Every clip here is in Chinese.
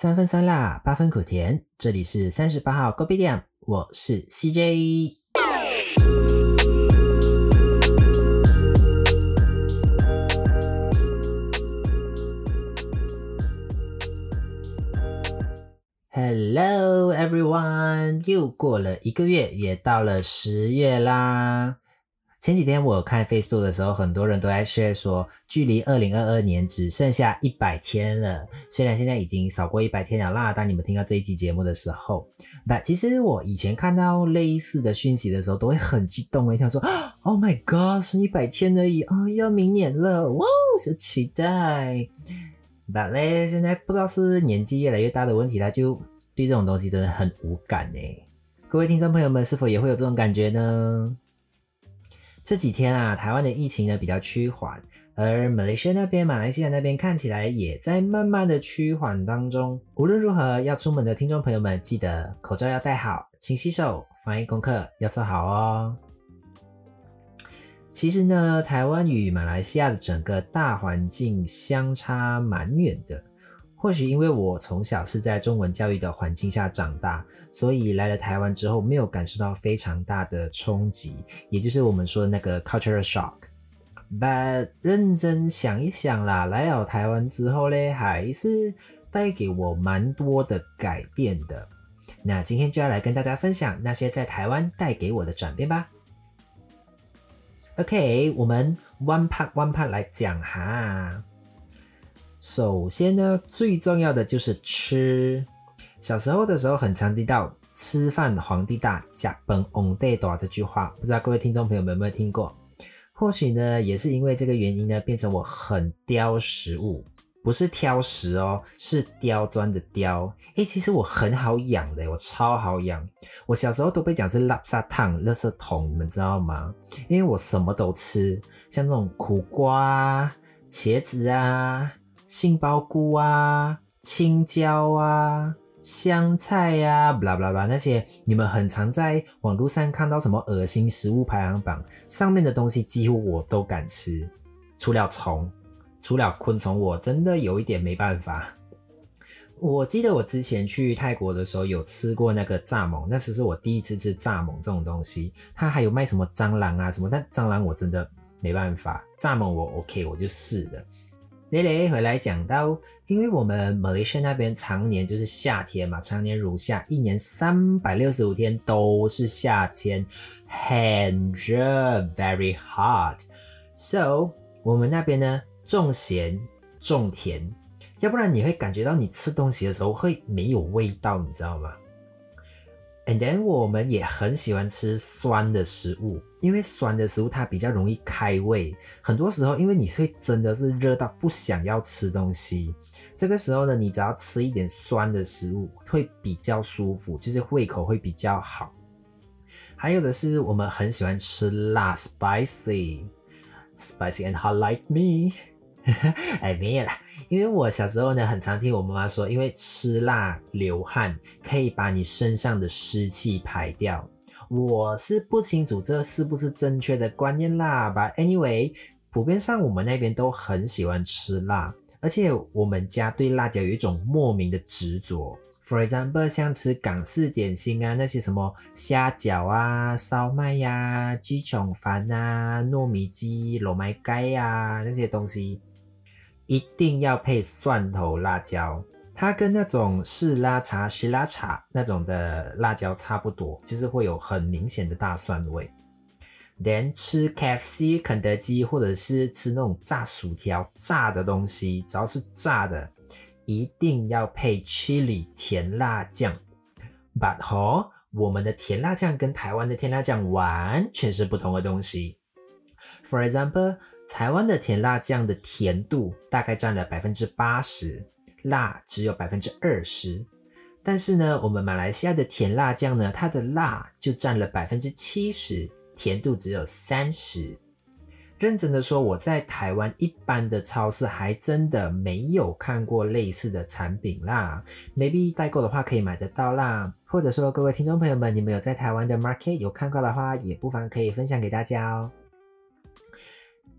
三分酸辣，八分苦甜。这里是三十八号 g o b i 店，我是 CJ。Hello everyone，又过了一个月，也到了十月啦。前几天我看 Facebook 的时候，很多人都在 share 说，距离二零二二年只剩下一百天了。虽然现在已经少过一百天了啦，当你们听到这一期节目的时候，那其实我以前看到类似的讯息的时候，都会很激动，想说，Oh my God，是一百天而已，哦，要明年了，哇，好期待。但嘞，现在不知道是年纪越来越大的问题，他就对这种东西真的很无感呢。各位听众朋友们，是否也会有这种感觉呢？这几天啊，台湾的疫情呢比较趋缓，而马来西亚那边、马来西亚那边看起来也在慢慢的趋缓当中。无论如何，要出门的听众朋友们，记得口罩要戴好，勤洗手，防疫功课要做好哦。其实呢，台湾与马来西亚的整个大环境相差蛮远的。或许因为我从小是在中文教育的环境下长大，所以来了台湾之后没有感受到非常大的冲击，也就是我们说的那个 cultural shock。But 认真想一想啦，来了台湾之后嘞，还是带给我蛮多的改变的。那今天就要来跟大家分享那些在台湾带给我的转变吧。OK，我们 one part one part 来讲哈。首先呢，最重要的就是吃。小时候的时候，很常听到“吃饭皇帝大，加崩 on day 多”这句话，不知道各位听众朋友们有没有听过？或许呢，也是因为这个原因呢，变成我很刁食物。不是挑食哦，是刁钻的刁。诶，其实我很好养的，我超好养。我小时候都被讲是垃圾桶、垃圾桶，你们知道吗？因为我什么都吃，像那种苦瓜、茄子啊、杏鲍菇啊、青椒啊、香菜呀，巴拉巴拉那些，你们很常在网络上看到什么恶心食物排行榜上面的东西，几乎我都敢吃，除了虫。除了昆虫，我真的有一点没办法。我记得我之前去泰国的时候有吃过那个蚱蜢，那时是我第一次吃蚱蜢这种东西。它还有卖什么蟑螂啊什么，但蟑螂我真的没办法。蚱蜢我 OK，我就试了。雷雷回来讲到，因为我们马来西亚那边常年就是夏天嘛，常年如夏，一年三百六十五天都是夏天，很热，very hot。So 我们那边呢？种咸种甜，要不然你会感觉到你吃东西的时候会没有味道，你知道吗？And then 我们也很喜欢吃酸的食物，因为酸的食物它比较容易开胃。很多时候，因为你会真的是热到不想要吃东西，这个时候呢，你只要吃一点酸的食物会比较舒服，就是胃口会比较好。还有的是，我们很喜欢吃辣，spicy，spicy and hot like me。哎，没有啦，因为我小时候呢，很常听我妈妈说，因为吃辣流汗可以把你身上的湿气排掉。我是不清楚这是不是正确的观念啦，But anyway，普遍上我们那边都很喜欢吃辣，而且我们家对辣椒有一种莫名的执着。For example，像吃港式点心啊，那些什么虾饺啊、烧麦呀、鸡肠饭啊、糯米鸡、糯米鸡呀那些东西。一定要配蒜头辣椒，它跟那种是拉茶、是拉茶那种的辣椒差不多，就是会有很明显的大蒜味。连吃 KFC、肯德基或者是吃那种炸薯条、炸的东西，只要是炸的，一定要配 chili 甜辣酱。But 吼，我们的甜辣酱跟台湾的甜辣酱完全是不同的东西。For example。台湾的甜辣酱的甜度大概占了百分之八十，辣只有百分之二十。但是呢，我们马来西亚的甜辣酱呢，它的辣就占了百分之七十，甜度只有三十。认真的说，我在台湾一般的超市还真的没有看过类似的产品啦。maybe 代购的话可以买得到啦，或者说各位听众朋友们，你们有在台湾的 market 有看过的话，也不妨可以分享给大家哦。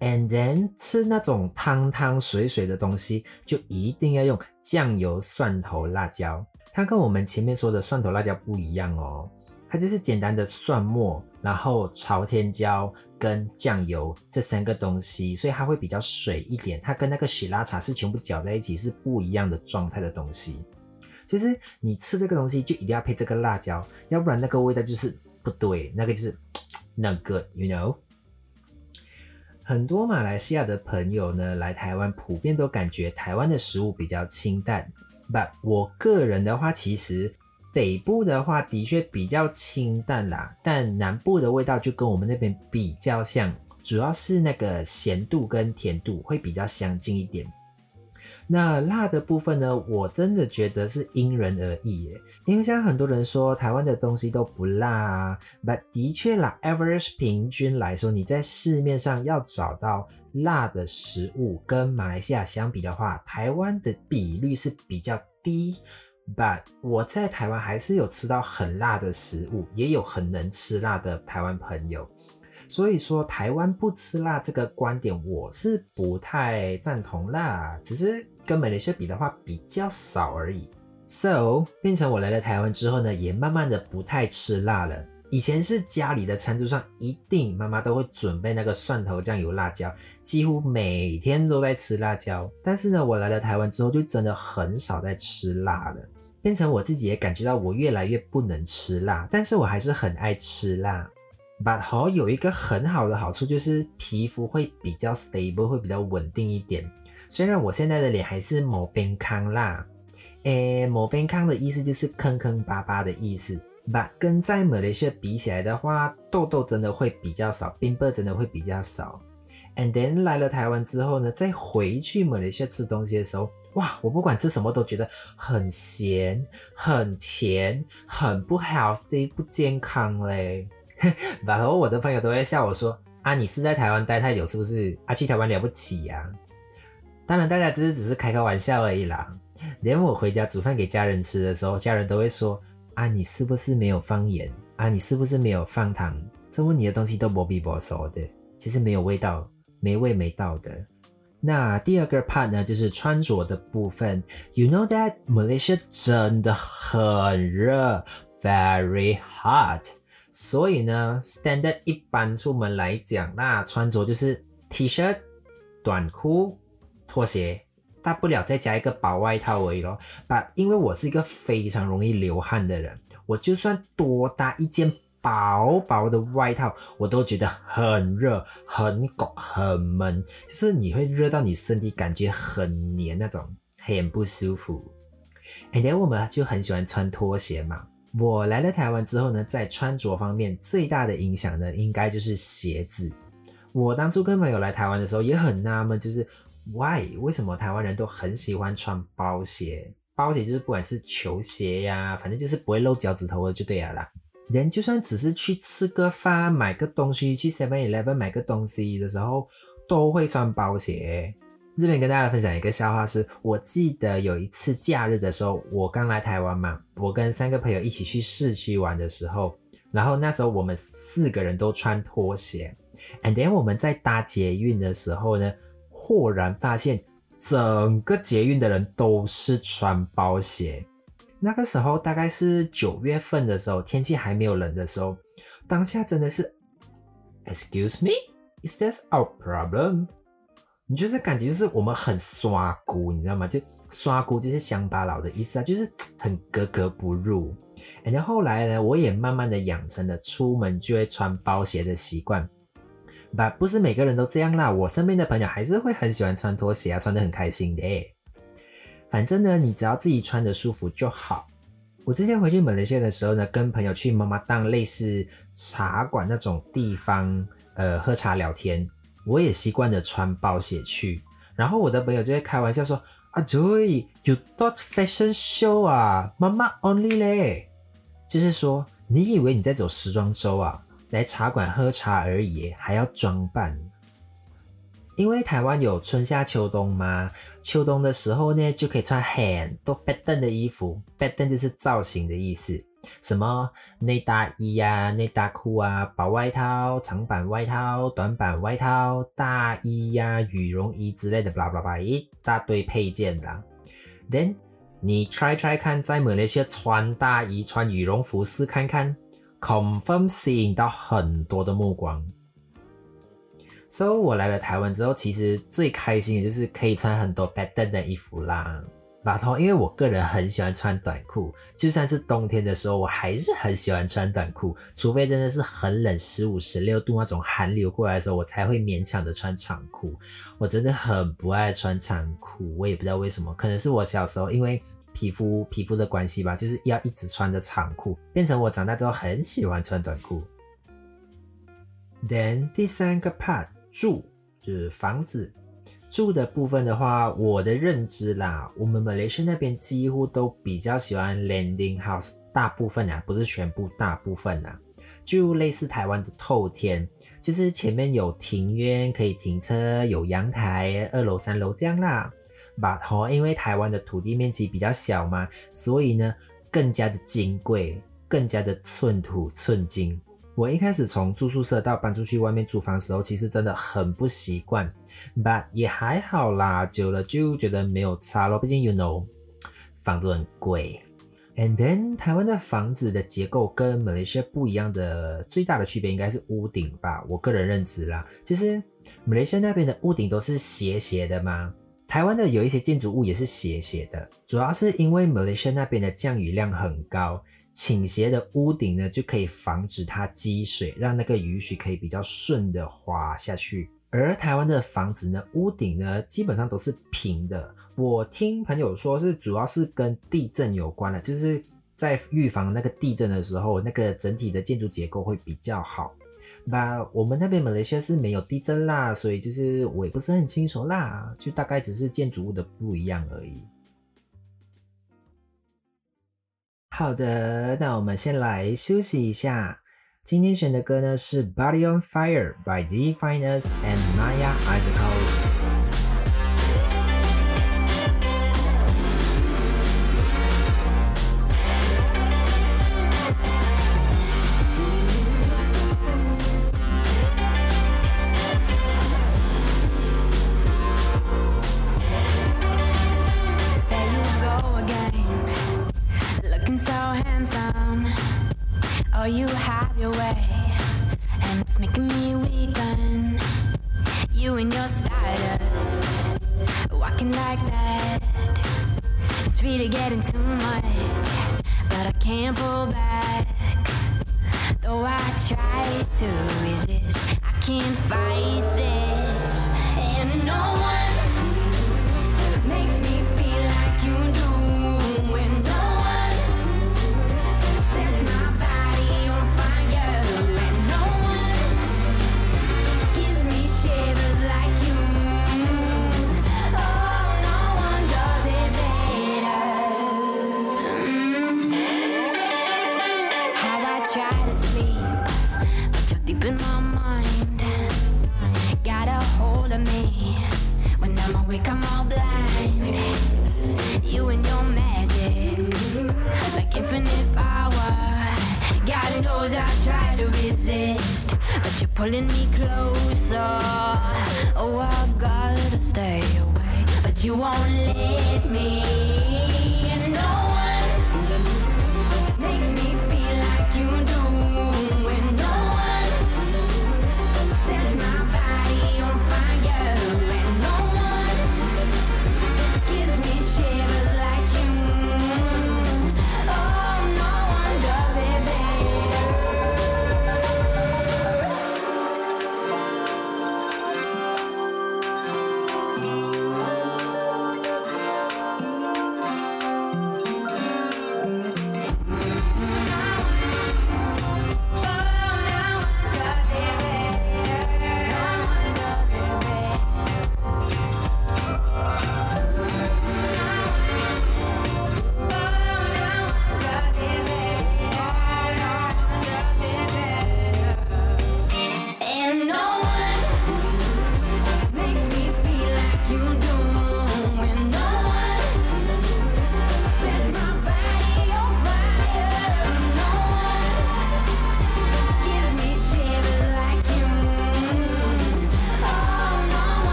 And then 吃那种汤汤水水的东西，就一定要用酱油、蒜头、辣椒。它跟我们前面说的蒜头、辣椒不一样哦，它就是简单的蒜末，然后朝天椒跟酱油这三个东西，所以它会比较水一点。它跟那个喜拉茶是全部搅在一起，是不一样的状态的东西。就是你吃这个东西就一定要配这个辣椒，要不然那个味道就是不对，那个就是那个，you know。很多马来西亚的朋友呢来台湾，普遍都感觉台湾的食物比较清淡。But 我个人的话，其实北部的话的确比较清淡啦，但南部的味道就跟我们那边比较像，主要是那个咸度跟甜度会比较相近一点。那辣的部分呢？我真的觉得是因人而异耶。因为像很多人说台湾的东西都不辣啊，But 的确啦，average 平均来说，你在市面上要找到辣的食物，跟马来西亚相比的话，台湾的比率是比较低。But 我在台湾还是有吃到很辣的食物，也有很能吃辣的台湾朋友。所以说台湾不吃辣这个观点，我是不太赞同啦。只是跟美来西亚比的话，比较少而已。So 变成我来了台湾之后呢，也慢慢的不太吃辣了。以前是家里的餐桌上一定妈妈都会准备那个蒜头酱油辣椒，几乎每天都在吃辣椒。但是呢，我来了台湾之后，就真的很少在吃辣了。变成我自己也感觉到我越来越不能吃辣，但是我还是很爱吃辣。But 好有一个很好的好处，就是皮肤会比较 stable，会比较稳定一点。虽然我现在的脸还是某边康啦，诶，某边康的意思就是坑坑巴巴的意思。But 跟在马来西亚比起来的话，痘痘真的会比较少，冰疤真的会比较少。And then 来了台湾之后呢，再回去马来西亚吃东西的时候，哇，我不管吃什么都觉得很咸、很甜、很不 healthy，不健康嘞。然后我的朋友都会笑我说：“啊，你是在台湾待太久是不是？啊，去台湾了不起呀？”当然，大家只是只是开开玩笑而已啦。连我回家煮饭给家人吃的时候，家人都会说：“啊，你是不是没有放盐？啊，你是不是没有放糖？这么你的东西都不比不熟的，其实没有味道，没味没道的。”那第二个 part 呢，就是穿着的部分。You know that Malaysia 真的很热，very hot。所以呢，standard 一般出门来讲，那穿着就是 T-shirt、短裤、拖鞋，大不了再加一个薄外套而已咯。把，因为我是一个非常容易流汗的人，我就算多搭一件薄薄的外套，我都觉得很热、很焗、很闷，就是你会热到你身体感觉很黏那种，很不舒服。And then 我们就很喜欢穿拖鞋嘛。我来了台湾之后呢，在穿着方面最大的影响呢，应该就是鞋子。我当初跟朋友来台湾的时候也很纳闷，就是 why 为什么台湾人都很喜欢穿包鞋？包鞋就是不管是球鞋呀，反正就是不会露脚趾头的就对了啦。人就算只是去吃个饭、买个东西，去 Seven Eleven 买个东西的时候，都会穿包鞋。这边跟大家分享一个笑话，是我记得有一次假日的时候，我刚来台湾嘛，我跟三个朋友一起去市区玩的时候，然后那时候我们四个人都穿拖鞋，and then 我们在搭捷运的时候呢，豁然发现整个捷运的人都是穿包鞋。那个时候大概是九月份的时候，天气还没有冷的时候，当下真的是，Excuse me，is this our problem？你觉得感觉就是我们很刷骨，你知道吗？就刷骨就是乡巴佬的意思啊，就是很格格不入。然后后来呢，我也慢慢的养成了出门就会穿包鞋的习惯。不，不是每个人都这样啦。我身边的朋友还是会很喜欢穿拖鞋啊，穿的很开心的。反正呢，你只要自己穿的舒服就好。我之前回去马来西亚的时候呢，跟朋友去妈妈档类似茶馆那种地方，呃，喝茶聊天。我也习惯的穿包鞋去，然后我的朋友就会开玩笑说：“啊，Joy，you thought fashion show 啊，妈妈 only 嘞。”就是说，你以为你在走时装周啊，来茶馆喝茶而已，还要装扮。因为台湾有春夏秋冬嘛，秋冬的时候呢，就可以穿很多 pattern 的衣服，pattern 就是造型的意思。什么内搭衣呀、内搭裤啊、薄外套、长版外套、短版外套、大衣呀、羽绒衣之类的，巴拉巴拉一大堆配件啦。Then 你 try try 看，在马来西穿大衣、穿羽绒服试看看，confirm 吸引到很多的目光。So 我来了台湾之后，其实最开心的就是可以穿很多 pattern 的衣服啦。然后，因为我个人很喜欢穿短裤，就算是冬天的时候，我还是很喜欢穿短裤。除非真的是很冷，十五、十六度那种寒流过来的时候，我才会勉强的穿长裤。我真的很不爱穿长裤，我也不知道为什么，可能是我小时候因为皮肤皮肤的关系吧，就是要一直穿着长裤，变成我长大之后很喜欢穿短裤。Then 第三个 part 住就是房子。住的部分的话，我的认知啦，我们马来西亚那边几乎都比较喜欢 landing house，大部分啊，不是全部，大部分啊，就类似台湾的透天，就是前面有庭院可以停车，有阳台，二楼三楼这样啦。把头，因为台湾的土地面积比较小嘛，所以呢，更加的金贵，更加的寸土寸金。我一开始从住宿舍到搬出去外面租房时候，其实真的很不习惯，but 也还好啦，久了就觉得没有差咯。毕竟 you know，房子很贵。And then 台湾的房子的结构跟马来西亚不一样的最大的区别应该是屋顶吧，我个人认知啦，就是马来西亚那边的屋顶都是斜斜的嘛，台湾的有一些建筑物也是斜斜的，主要是因为马来西亚那边的降雨量很高。倾斜的屋顶呢，就可以防止它积水，让那个雨水可以比较顺的滑下去。而台湾的房子呢，屋顶呢基本上都是平的。我听朋友说是主要是跟地震有关的，就是在预防那个地震的时候，那个整体的建筑结构会比较好。那我们那边马来西亚是没有地震啦，所以就是我也不是很清楚啦，就大概只是建筑物的不一样而已。好的，那我们先来休息一下。今天选的歌呢是《Body on Fire》by D. Finers and Naya Isaac。Oh, you have your way, and it's making me weaken. You and your status, walking like that. It's really getting too much, but I can't pull back. Though I try to resist, I can't fight this, and no one.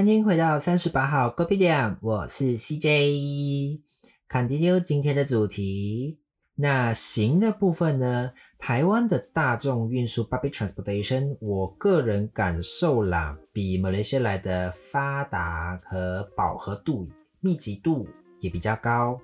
欢迎回到三十八号 g o p i d i a 我是 CJ。Continue 今天的主题。那行的部分呢？台湾的大众运输 （public transportation），我个人感受啦，比马来西亚来的发达和饱和度、密集度也比较高。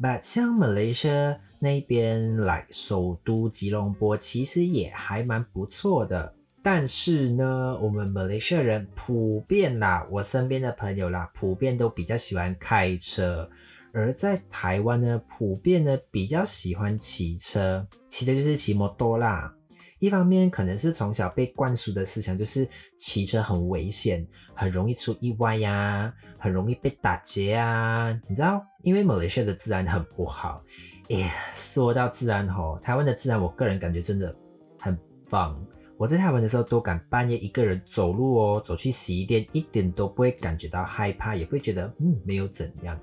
But 像马来西亚那边来，首都吉隆坡其实也还蛮不错的。但是呢，我们马来西亚人普遍啦，我身边的朋友啦，普遍都比较喜欢开车；而在台湾呢，普遍呢比较喜欢骑车，骑的就是骑摩托啦。一方面可能是从小被灌输的思想，就是骑车很危险，很容易出意外呀，很容易被打劫啊。你知道，因为马来西亚的自然很不好。哎，说到自然吼，台湾的自然，我个人感觉真的很棒。我在台湾的时候都敢半夜一个人走路哦，走去洗衣店，一点都不会感觉到害怕，也不会觉得嗯没有怎样。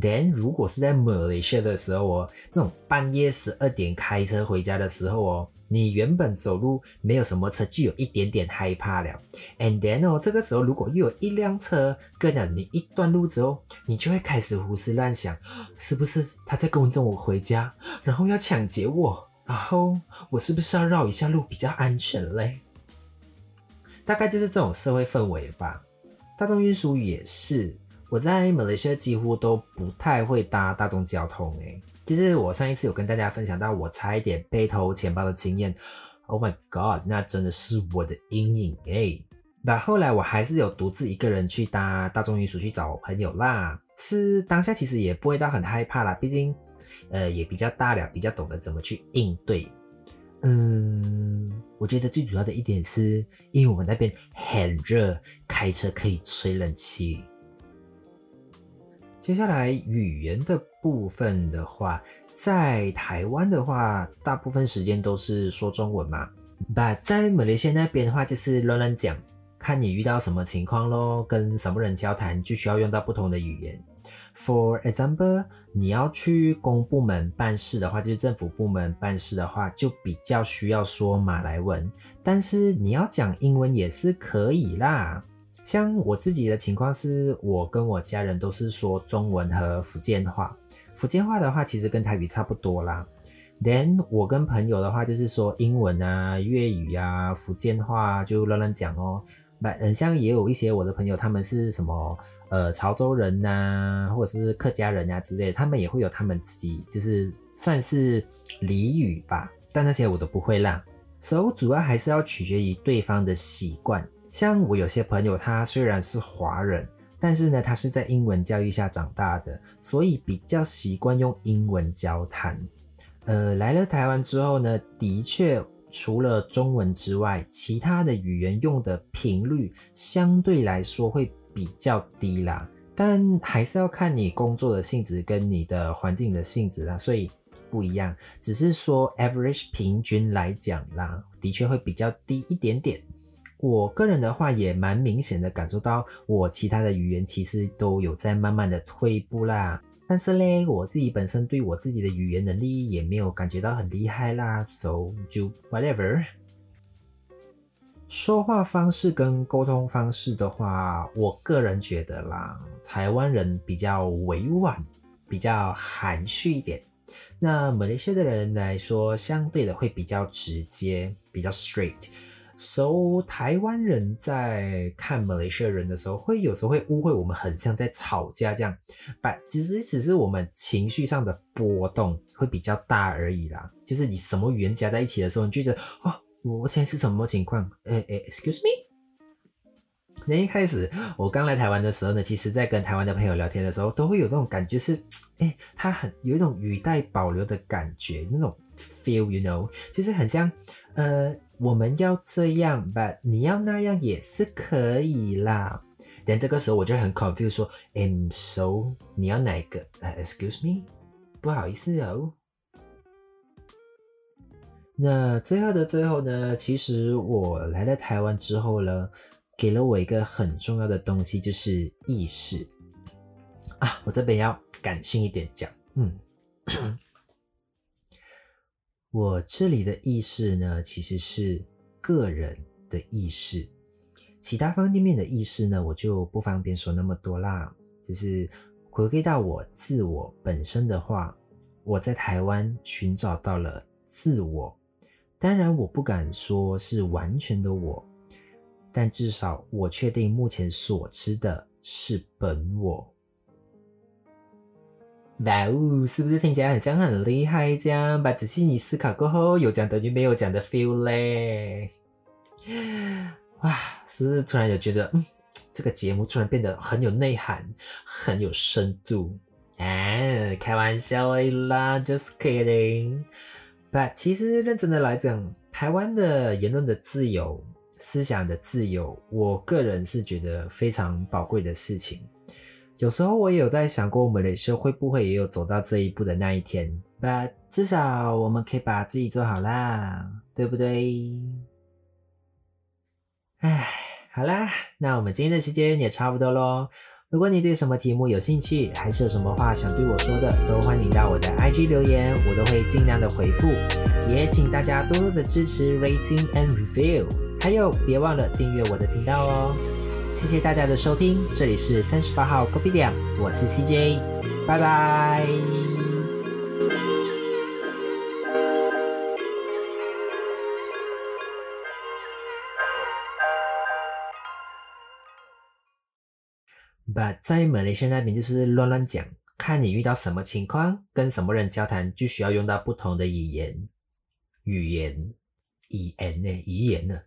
Then 如果是在马来西亚的时候哦，那种半夜十二点开车回家的时候哦，你原本走路没有什么车，就有一点点害怕了。And then 哦，这个时候如果又有一辆车跟了你一段路之后，你就会开始胡思乱想，是不是他在跟踪我回家，然后要抢劫我？然后我是不是要绕一下路比较安全嘞？大概就是这种社会氛围吧。大众运输也是，我在马来西亚几乎都不太会搭大众交通诶。其实我上一次有跟大家分享到我差一点被偷钱包的经验，Oh my God，那真的是我的阴影诶。那后来我还是有独自一个人去搭大众运输去找朋友啦。是当下其实也不会到很害怕啦，毕竟。呃，也比较大了，比较懂得怎么去应对。嗯，我觉得最主要的一点是，因为我们那边很热，开车可以吹冷气。接下来语言的部分的话，在台湾的话，大部分时间都是说中文嘛。But 在马来西亚那边的话，就是乱乱讲，看你遇到什么情况咯，跟什么人交谈，就需要用到不同的语言。For example，你要去公部门办事的话，就是政府部门办事的话，就比较需要说马来文。但是你要讲英文也是可以啦。像我自己的情况是，我跟我家人都是说中文和福建话。福建话的话，其实跟台语差不多啦。Then 我跟朋友的话，就是说英文啊、粤语啊、福建话就乱乱讲哦。很像也有一些我的朋友，他们是什么呃潮州人呐，或者是客家人啊之类，他们也会有他们自己就是算是俚语吧，但那些我都不会啦。所以主要还是要取决于对方的习惯。像我有些朋友，他虽然是华人，但是呢，他是在英文教育下长大的，所以比较习惯用英文交谈。呃，来了台湾之后呢，的确。除了中文之外，其他的语言用的频率相对来说会比较低啦。但还是要看你工作的性质跟你的环境的性质啦，所以不一样。只是说 average 平均来讲啦，的确会比较低一点点。我个人的话也蛮明显的感受到，我其他的语言其实都有在慢慢的退步啦。但是嘞，我自己本身对我自己的语言能力也没有感觉到很厉害啦，so 就 whatever。说话方式跟沟通方式的话，我个人觉得啦，台湾人比较委婉，比较含蓄一点。那马来西亚的人来说，相对的会比较直接，比较 straight。So 台湾人在看马来西亚人的时候，会有时候会误会我们很像在吵架这样，但其实只是我们情绪上的波动会比较大而已啦。就是你什么语言加在一起的时候，你就觉得哦，我现在是什么情况？诶诶，Excuse me。那一开始我刚来台湾的时候呢，其实在跟台湾的朋友聊天的时候，都会有那种感觉是，诶，他很有一种语带保留的感觉，那种 feel，you know，就是很像，呃。我们要这样，but 你要那样也是可以啦。但这个时候我就很 confused，说，I'm so，你要哪一个？，excuse me，不好意思哦。那最后的最后呢，其实我来了台湾之后呢，给了我一个很重要的东西，就是意识啊。我这边要感性一点讲，嗯。我这里的意识呢，其实是个人的意识。其他方面的意识呢，我就不方便说那么多啦。就是回归到我自我本身的话，我在台湾寻找到了自我。当然，我不敢说是完全的我，但至少我确定目前所知的是本我。哇哦，是不是听起来很像很厉害这样？把仔细你思考过后，有讲等于没有讲的 feel 嘞。哇，是不是突然有觉得，嗯，这个节目突然变得很有内涵，很有深度？哎，开玩笑啦，just kidding。But 其实认真的来讲，台湾的言论的自由、思想的自由，我个人是觉得非常宝贵的事情。有时候我也有在想过，我们雷社会不会也有走到这一步的那一天？But 至少我们可以把自己做好啦，对不对？唉，好啦，那我们今天的时间也差不多喽。如果你对什么题目有兴趣，还是有什么话想对我说的，都欢迎到我的 IG 留言，我都会尽量的回复。也请大家多多的支持 rating and review，还有别忘了订阅我的频道哦。谢谢大家的收听，这里是三十八号 Coffee 店，我是 CJ，拜拜。But 在马来西亚那边就是乱乱讲，看你遇到什么情况，跟什么人交谈，就需要用到不同的语言，语言，语言呢，语言呢。